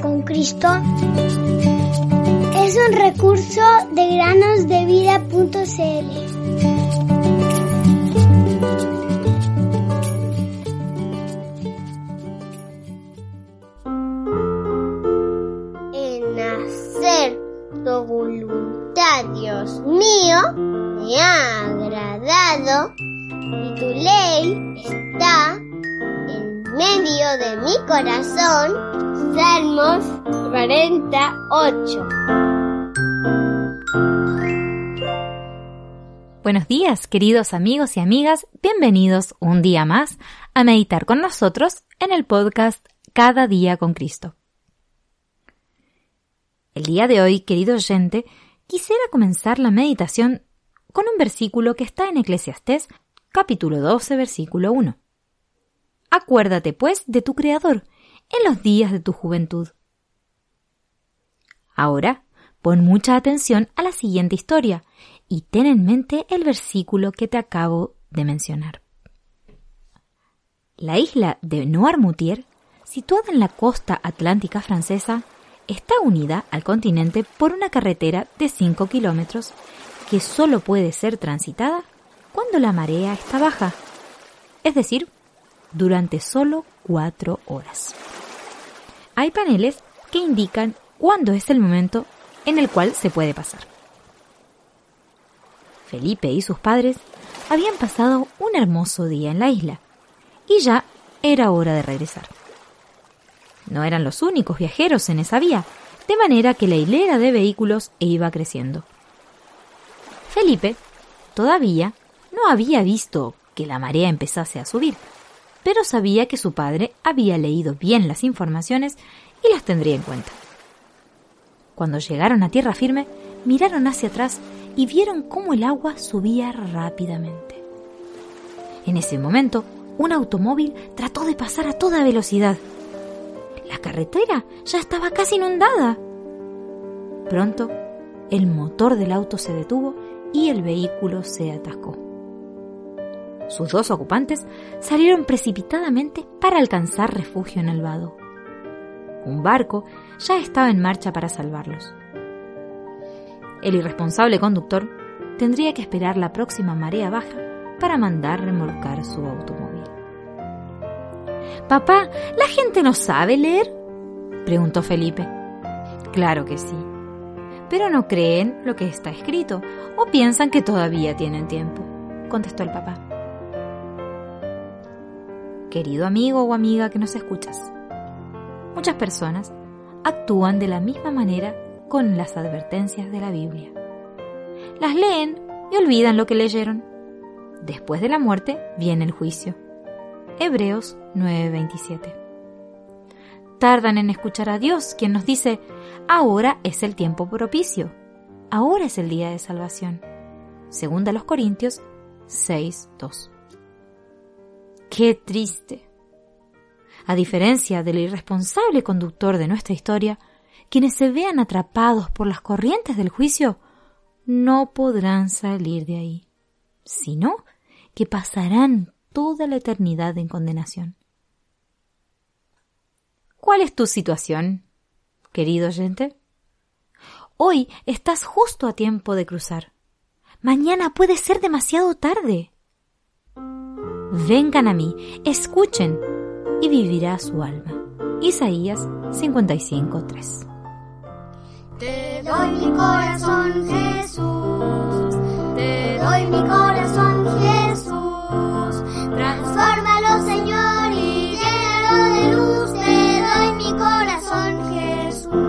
Con Cristo es un recurso de granosdevida.cl. En hacer tu voluntad, Dios mío, me ha agradado y tu ley está en medio de mi corazón. Salmos 48. Buenos días, queridos amigos y amigas, bienvenidos un día más a meditar con nosotros en el podcast Cada día con Cristo. El día de hoy, querido oyente, quisiera comenzar la meditación con un versículo que está en Eclesiastés capítulo 12, versículo 1. Acuérdate, pues, de tu Creador en los días de tu juventud. Ahora, pon mucha atención a la siguiente historia y ten en mente el versículo que te acabo de mencionar. La isla de Noirmoutier, situada en la costa atlántica francesa, está unida al continente por una carretera de 5 kilómetros que solo puede ser transitada cuando la marea está baja, es decir, durante solo 4 horas. Hay paneles que indican cuándo es el momento en el cual se puede pasar. Felipe y sus padres habían pasado un hermoso día en la isla y ya era hora de regresar. No eran los únicos viajeros en esa vía, de manera que la hilera de vehículos iba creciendo. Felipe todavía no había visto que la marea empezase a subir, pero sabía que su padre había leído bien las informaciones y las tendría en cuenta. Cuando llegaron a tierra firme, miraron hacia atrás y vieron cómo el agua subía rápidamente. En ese momento, un automóvil trató de pasar a toda velocidad. La carretera ya estaba casi inundada. Pronto, el motor del auto se detuvo y el vehículo se atascó. Sus dos ocupantes salieron precipitadamente para alcanzar refugio en el vado. Un barco ya estaba en marcha para salvarlos. El irresponsable conductor tendría que esperar la próxima marea baja para mandar remolcar su automóvil. Papá, ¿la gente no sabe leer? preguntó Felipe. Claro que sí. Pero no creen lo que está escrito o piensan que todavía tienen tiempo, contestó el papá. Querido amigo o amiga que nos escuchas, muchas personas actúan de la misma manera con las advertencias de la Biblia. Las leen y olvidan lo que leyeron. Después de la muerte viene el juicio. Hebreos 9:27. Tardan en escuchar a Dios, quien nos dice, ahora es el tiempo propicio, ahora es el día de salvación. Segunda los Corintios 6:2. Qué triste. A diferencia del irresponsable conductor de nuestra historia, quienes se vean atrapados por las corrientes del juicio no podrán salir de ahí, sino que pasarán toda la eternidad en condenación. ¿Cuál es tu situación, querido oyente? Hoy estás justo a tiempo de cruzar. Mañana puede ser demasiado tarde. Vengan a mí, escuchen, y vivirá su alma. Isaías 55:3 Te doy mi corazón, Jesús. Te doy mi corazón, Jesús. Transfórmalo, Señor, y llénalo de luz. Te doy mi corazón, Jesús.